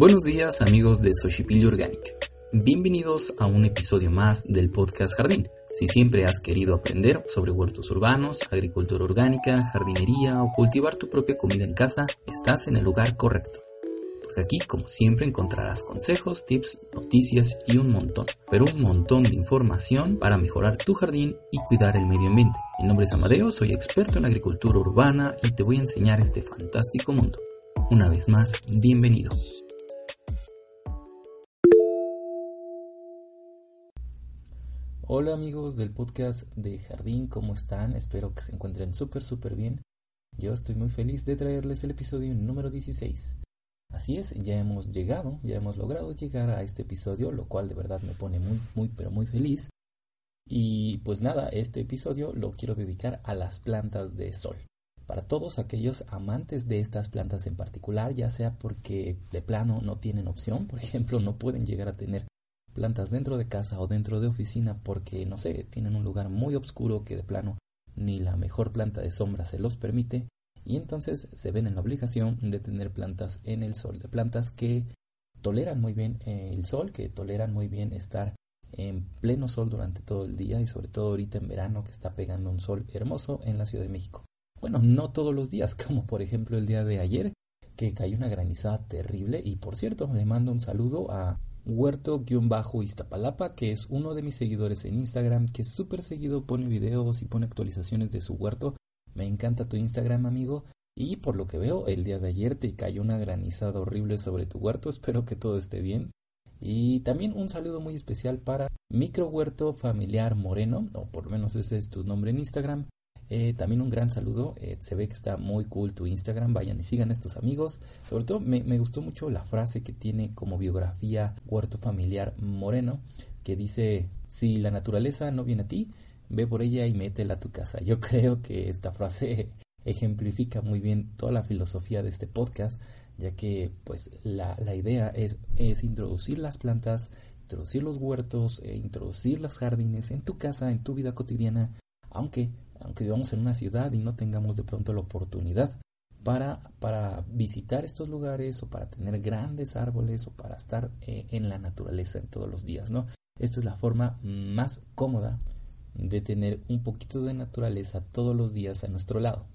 Buenos días amigos de Xochipilli Organic. Bienvenidos a un episodio más del podcast Jardín. Si siempre has querido aprender sobre huertos urbanos, agricultura orgánica, jardinería o cultivar tu propia comida en casa, estás en el lugar correcto. Porque aquí, como siempre, encontrarás consejos, tips, noticias y un montón, pero un montón de información para mejorar tu jardín y cuidar el medio ambiente. Mi nombre es Amadeo, soy experto en agricultura urbana y te voy a enseñar este fantástico mundo. Una vez más, bienvenido. Hola amigos del podcast de Jardín, ¿cómo están? Espero que se encuentren súper, súper bien. Yo estoy muy feliz de traerles el episodio número 16. Así es, ya hemos llegado, ya hemos logrado llegar a este episodio, lo cual de verdad me pone muy, muy, pero muy feliz. Y pues nada, este episodio lo quiero dedicar a las plantas de sol. Para todos aquellos amantes de estas plantas en particular, ya sea porque de plano no tienen opción, por ejemplo, no pueden llegar a tener plantas dentro de casa o dentro de oficina porque, no sé, tienen un lugar muy oscuro que de plano ni la mejor planta de sombra se los permite y entonces se ven en la obligación de tener plantas en el sol, de plantas que toleran muy bien eh, el sol, que toleran muy bien estar en pleno sol durante todo el día y sobre todo ahorita en verano que está pegando un sol hermoso en la Ciudad de México. Bueno, no todos los días, como por ejemplo el día de ayer, que cayó una granizada terrible y por cierto le mando un saludo a huerto-iztapalapa, que es uno de mis seguidores en Instagram, que súper seguido pone videos y pone actualizaciones de su huerto. Me encanta tu Instagram, amigo. Y por lo que veo, el día de ayer te cayó una granizada horrible sobre tu huerto. Espero que todo esté bien. Y también un saludo muy especial para Micro Huerto Familiar Moreno, o por lo menos ese es tu nombre en Instagram, eh, también un gran saludo. Eh, se ve que está muy cool tu Instagram. Vayan y sigan estos amigos. Sobre todo me, me, gustó mucho la frase que tiene como biografía Huerto Familiar Moreno, que dice, si la naturaleza no viene a ti, ve por ella y métela a tu casa. Yo creo que esta frase ejemplifica muy bien toda la filosofía de este podcast, ya que pues la, la idea es, es introducir las plantas, introducir los huertos, e introducir los jardines en tu casa, en tu vida cotidiana, aunque aunque vivamos en una ciudad y no tengamos de pronto la oportunidad para, para visitar estos lugares o para tener grandes árboles o para estar eh, en la naturaleza en todos los días, ¿no? Esta es la forma más cómoda de tener un poquito de naturaleza todos los días a nuestro lado.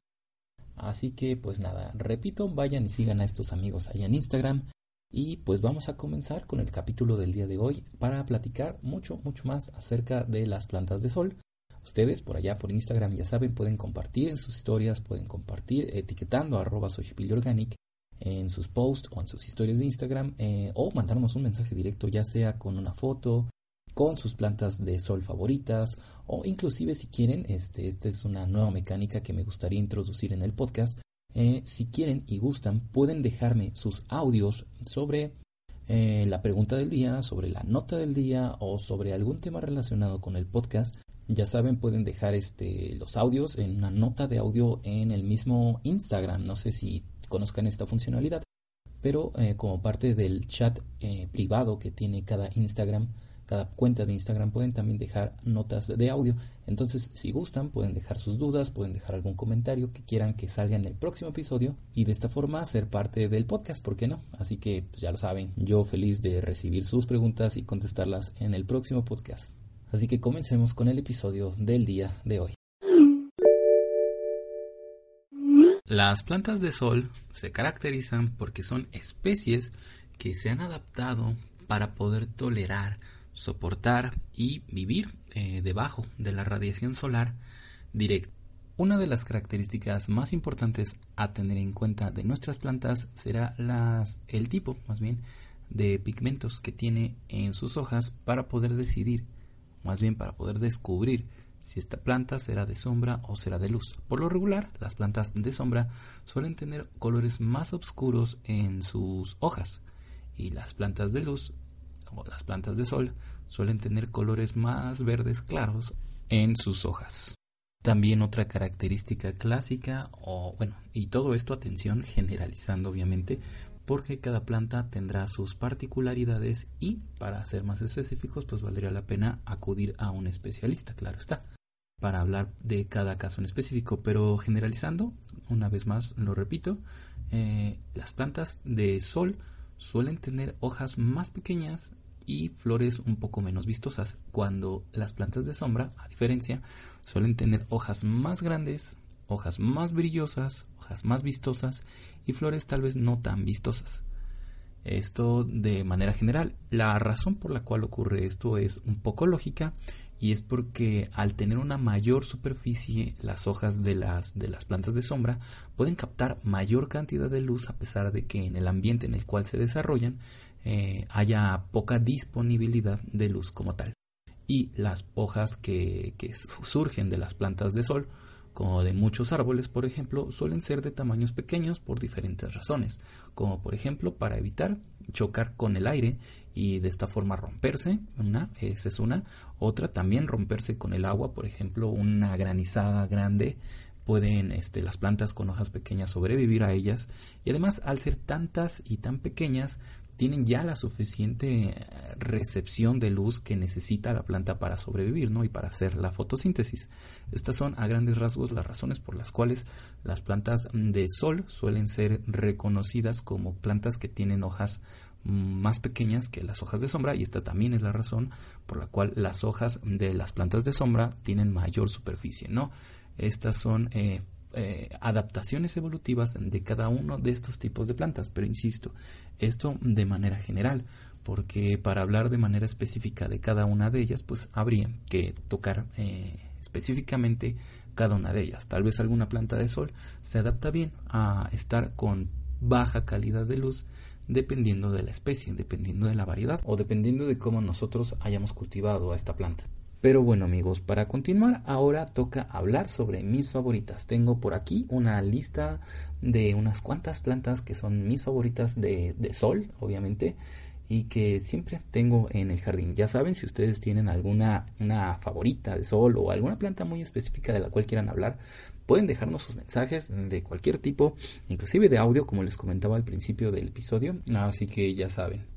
Así que pues nada, repito, vayan y sigan a estos amigos allá en Instagram y pues vamos a comenzar con el capítulo del día de hoy para platicar mucho, mucho más acerca de las plantas de sol Ustedes por allá por Instagram ya saben, pueden compartir en sus historias, pueden compartir etiquetando arroba Organic en sus posts o en sus historias de Instagram eh, o mandarnos un mensaje directo ya sea con una foto, con sus plantas de sol favoritas o inclusive si quieren, este, esta es una nueva mecánica que me gustaría introducir en el podcast, eh, si quieren y gustan pueden dejarme sus audios sobre eh, la pregunta del día, sobre la nota del día o sobre algún tema relacionado con el podcast ya saben, pueden dejar este, los audios en una nota de audio en el mismo Instagram. No sé si conozcan esta funcionalidad, pero eh, como parte del chat eh, privado que tiene cada Instagram, cada cuenta de Instagram, pueden también dejar notas de audio. Entonces, si gustan, pueden dejar sus dudas, pueden dejar algún comentario que quieran que salga en el próximo episodio y de esta forma ser parte del podcast, ¿por qué no? Así que, pues ya lo saben, yo feliz de recibir sus preguntas y contestarlas en el próximo podcast. Así que comencemos con el episodio del día de hoy. Las plantas de sol se caracterizan porque son especies que se han adaptado para poder tolerar, soportar y vivir eh, debajo de la radiación solar directa. Una de las características más importantes a tener en cuenta de nuestras plantas será el tipo, más bien, de pigmentos que tiene en sus hojas para poder decidir más bien para poder descubrir si esta planta será de sombra o será de luz. Por lo regular, las plantas de sombra suelen tener colores más oscuros en sus hojas y las plantas de luz o las plantas de sol suelen tener colores más verdes claros en sus hojas. También otra característica clásica, o bueno, y todo esto atención generalizando obviamente, porque cada planta tendrá sus particularidades y para ser más específicos pues valdría la pena acudir a un especialista, claro está, para hablar de cada caso en específico, pero generalizando, una vez más lo repito, eh, las plantas de sol suelen tener hojas más pequeñas y flores un poco menos vistosas, cuando las plantas de sombra, a diferencia, suelen tener hojas más grandes, hojas más brillosas, hojas más vistosas y flores tal vez no tan vistosas. Esto de manera general. La razón por la cual ocurre esto es un poco lógica y es porque al tener una mayor superficie las hojas de las, de las plantas de sombra pueden captar mayor cantidad de luz a pesar de que en el ambiente en el cual se desarrollan eh, haya poca disponibilidad de luz como tal. Y las hojas que, que surgen de las plantas de sol como de muchos árboles, por ejemplo, suelen ser de tamaños pequeños por diferentes razones, como por ejemplo para evitar chocar con el aire y de esta forma romperse, una, esa es una, otra también romperse con el agua, por ejemplo, una granizada grande pueden este, las plantas con hojas pequeñas sobrevivir a ellas. Y además al ser tantas y tan pequeñas tienen ya la suficiente eh, recepción de luz que necesita la planta para sobrevivir ¿no? y para hacer la fotosíntesis. Estas son a grandes rasgos las razones por las cuales las plantas de sol suelen ser reconocidas como plantas que tienen hojas más pequeñas que las hojas de sombra y esta también es la razón por la cual las hojas de las plantas de sombra tienen mayor superficie. ¿no? Estas son eh, eh, adaptaciones evolutivas de cada uno de estos tipos de plantas, pero insisto, esto de manera general, porque para hablar de manera específica de cada una de ellas, pues habría que tocar eh, específicamente cada una de ellas. Tal vez alguna planta de sol se adapta bien a estar con baja calidad de luz dependiendo de la especie, dependiendo de la variedad o dependiendo de cómo nosotros hayamos cultivado a esta planta. Pero bueno amigos, para continuar ahora toca hablar sobre mis favoritas. Tengo por aquí una lista de unas cuantas plantas que son mis favoritas de, sol, obviamente, y que siempre tengo en el jardín. Ya saben, si ustedes tienen alguna una favorita de sol o alguna planta muy específica de la cual quieran hablar, pueden dejarnos sus mensajes de cualquier tipo, inclusive de audio, como les comentaba al principio del episodio. Así que ya saben,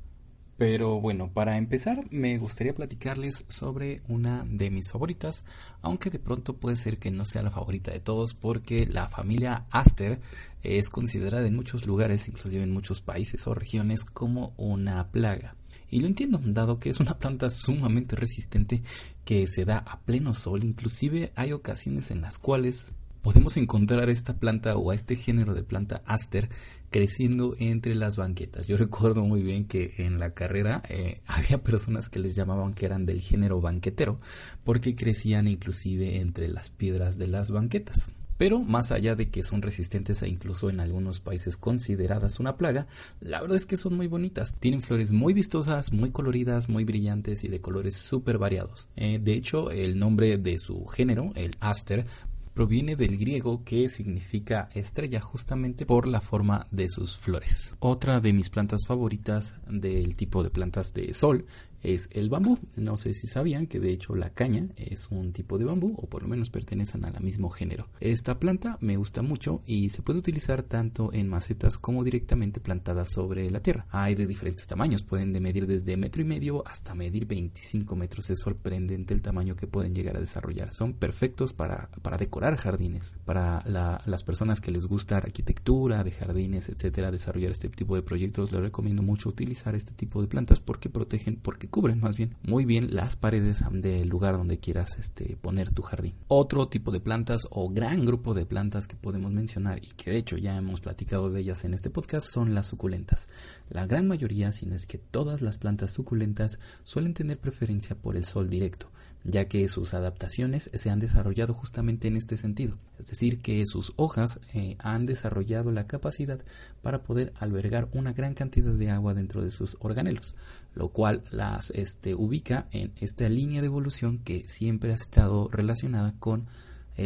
pero bueno, para empezar me gustaría platicarles sobre una de mis favoritas, aunque de pronto puede ser que no sea la favorita de todos porque la familia Aster es considerada en muchos lugares, inclusive en muchos países o regiones, como una plaga. Y lo entiendo, dado que es una planta sumamente resistente que se da a pleno sol, inclusive hay ocasiones en las cuales podemos encontrar esta planta o a este género de planta Aster creciendo entre las banquetas. Yo recuerdo muy bien que en la carrera eh, había personas que les llamaban que eran del género banquetero porque crecían inclusive entre las piedras de las banquetas. Pero más allá de que son resistentes e incluso en algunos países consideradas una plaga, la verdad es que son muy bonitas. Tienen flores muy vistosas, muy coloridas, muy brillantes y de colores súper variados. Eh, de hecho, el nombre de su género, el aster, proviene del griego que significa estrella justamente por la forma de sus flores. Otra de mis plantas favoritas del tipo de plantas de sol es el bambú. No sé si sabían que de hecho la caña es un tipo de bambú o por lo menos pertenecen al mismo género. Esta planta me gusta mucho y se puede utilizar tanto en macetas como directamente plantadas sobre la tierra. Hay de diferentes tamaños, pueden de medir desde metro y medio hasta medir 25 metros. Es sorprendente el tamaño que pueden llegar a desarrollar. Son perfectos para, para decorar jardines, para las personas que les gusta arquitectura de jardines, etcétera, desarrollar este tipo de proyectos. Les recomiendo mucho utilizar este tipo de plantas porque protegen, porque cubren más bien muy bien las paredes del lugar donde quieras este, poner tu jardín. Otro tipo de plantas o gran grupo de plantas que podemos mencionar y que de hecho ya hemos platicado de ellas en este podcast son las suculentas. La gran mayoría, si no es que todas las plantas suculentas suelen tener preferencia por el sol directo ya que sus adaptaciones se han desarrollado justamente en este sentido, es decir, que sus hojas eh, han desarrollado la capacidad para poder albergar una gran cantidad de agua dentro de sus organelos, lo cual las este, ubica en esta línea de evolución que siempre ha estado relacionada con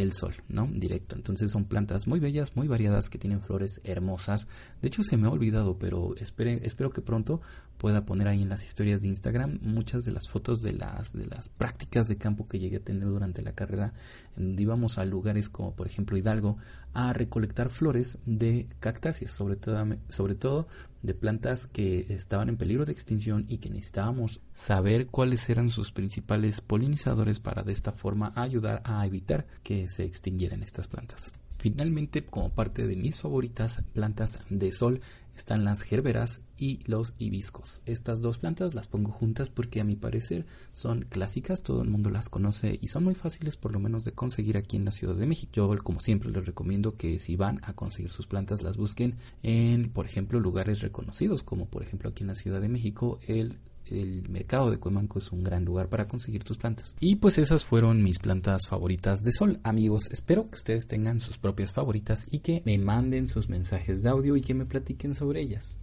el sol, ¿no? Directo. Entonces son plantas muy bellas, muy variadas, que tienen flores hermosas. De hecho se me ha olvidado, pero espero que pronto pueda poner ahí en las historias de Instagram muchas de las fotos de las, de las prácticas de campo que llegué a tener durante la carrera, en donde íbamos a lugares como por ejemplo Hidalgo a recolectar flores de cactáceas, sobre todo, sobre todo de plantas que estaban en peligro de extinción y que necesitábamos saber cuáles eran sus principales polinizadores para de esta forma ayudar a evitar que se extinguieran estas plantas. Finalmente, como parte de mis favoritas plantas de sol, están las gerberas y los hibiscos. Estas dos plantas las pongo juntas porque a mi parecer son clásicas, todo el mundo las conoce y son muy fáciles por lo menos de conseguir aquí en la Ciudad de México. Yo como siempre les recomiendo que si van a conseguir sus plantas las busquen en, por ejemplo, lugares reconocidos como por ejemplo aquí en la Ciudad de México el el mercado de Cuemanco es un gran lugar para conseguir tus plantas. Y pues esas fueron mis plantas favoritas de sol. Amigos, espero que ustedes tengan sus propias favoritas y que me manden sus mensajes de audio y que me platiquen sobre ellas.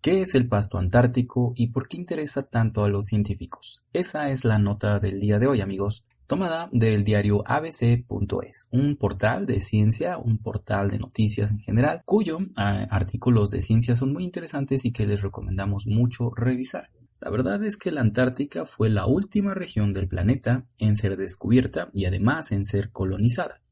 ¿Qué es el pasto antártico y por qué interesa tanto a los científicos? Esa es la nota del día de hoy, amigos tomada del diario abc.es, un portal de ciencia, un portal de noticias en general, cuyos ah, artículos de ciencia son muy interesantes y que les recomendamos mucho revisar. La verdad es que la Antártica fue la última región del planeta en ser descubierta y además en ser colonizada,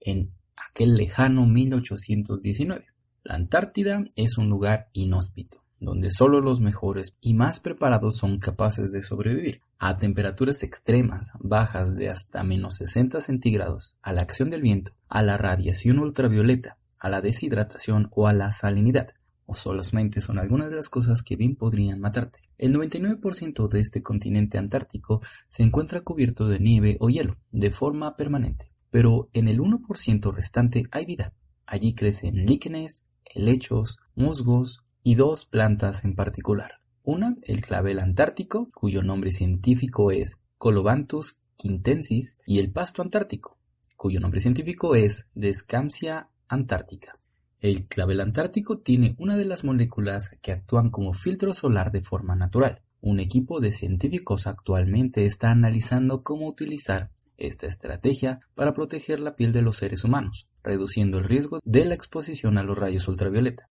en aquel lejano 1819. La Antártida es un lugar inhóspito donde solo los mejores y más preparados son capaces de sobrevivir a temperaturas extremas, bajas de hasta menos 60 centígrados, a la acción del viento, a la radiación ultravioleta, a la deshidratación o a la salinidad, o solamente son algunas de las cosas que bien podrían matarte. El 99% de este continente antártico se encuentra cubierto de nieve o hielo, de forma permanente, pero en el 1% restante hay vida. Allí crecen líquenes, helechos, musgos, y dos plantas en particular. Una, el clavel antártico, cuyo nombre científico es Colobanthus quintensis, y el pasto antártico, cuyo nombre científico es Descampsia antártica. El clavel antártico tiene una de las moléculas que actúan como filtro solar de forma natural. Un equipo de científicos actualmente está analizando cómo utilizar esta estrategia para proteger la piel de los seres humanos, reduciendo el riesgo de la exposición a los rayos ultravioleta.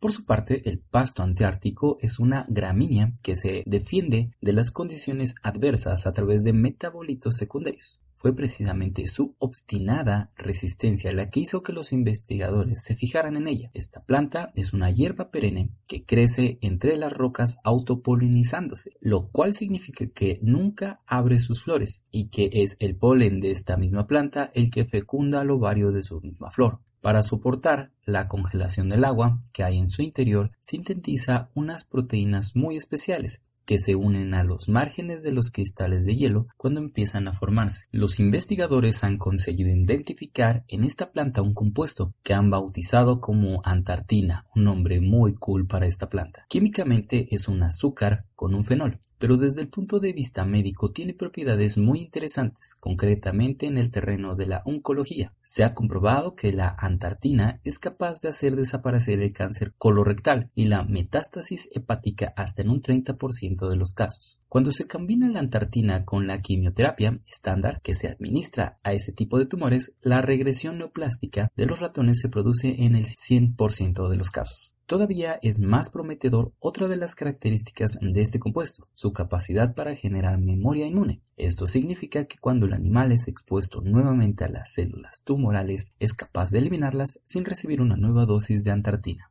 Por su parte, el pasto antártico es una gramínea que se defiende de las condiciones adversas a través de metabolitos secundarios. Fue precisamente su obstinada resistencia la que hizo que los investigadores se fijaran en ella. Esta planta es una hierba perenne que crece entre las rocas autopolinizándose, lo cual significa que nunca abre sus flores y que es el polen de esta misma planta el que fecunda al ovario de su misma flor. Para soportar la congelación del agua que hay en su interior, sintetiza unas proteínas muy especiales que se unen a los márgenes de los cristales de hielo cuando empiezan a formarse. Los investigadores han conseguido identificar en esta planta un compuesto que han bautizado como antartina, un nombre muy cool para esta planta. Químicamente es un azúcar con un fenol, pero desde el punto de vista médico tiene propiedades muy interesantes, concretamente en el terreno de la oncología. Se ha comprobado que la antartina es capaz de hacer desaparecer el cáncer colorectal y la metástasis hepática hasta en un 30% de los casos. Cuando se combina la antartina con la quimioterapia estándar que se administra a ese tipo de tumores, la regresión neoplástica de los ratones se produce en el 100% de los casos. Todavía es más prometedor otra de las características de este compuesto, su capacidad para generar memoria inmune. Esto significa que cuando el animal es expuesto nuevamente a las células tumorales, es capaz de eliminarlas sin recibir una nueva dosis de antartina.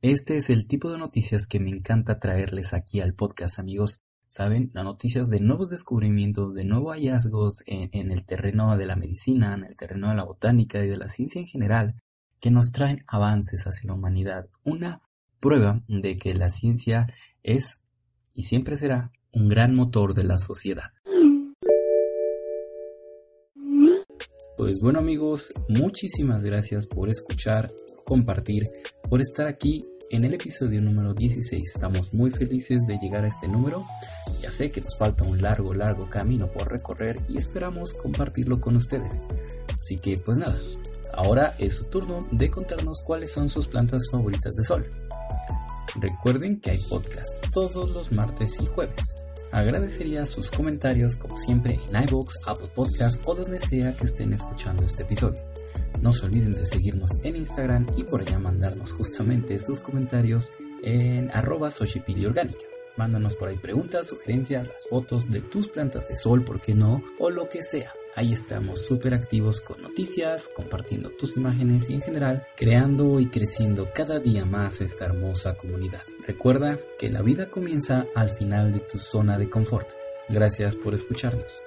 Este es el tipo de noticias que me encanta traerles aquí al podcast, amigos. Saben, las noticias de nuevos descubrimientos, de nuevos hallazgos en, el terreno de la medicina, en el terreno de la botánica y de la ciencia en general, que nos traen avances hacia la humanidad, una prueba de que la ciencia es y siempre será un gran motor de la sociedad. Pues bueno amigos, muchísimas gracias por escuchar, compartir, por estar aquí en el episodio número 16. Estamos muy felices de llegar a este número. Ya sé que nos falta un largo, largo camino por recorrer y esperamos compartirlo con ustedes. Así que pues nada, Ahora es su turno de contarnos cuáles son sus plantas favoritas de sol. Recuerden que hay podcast todos los martes y jueves. Agradecería sus comentarios como siempre en iBox, Apple Podcast o donde sea que estén escuchando este episodio. No se olviden de seguirnos en Instagram y por allá mandarnos justamente sus comentarios en arroba orgánica. Mándanos por ahí preguntas, sugerencias, las fotos de tus plantas de sol, ¿por qué no? O lo que sea. Ahí estamos súper activos con noticias, compartiendo tus imágenes y en general creando y creciendo cada día más esta hermosa comunidad. Recuerda que la vida comienza al final de tu zona de confort. Gracias por escucharnos.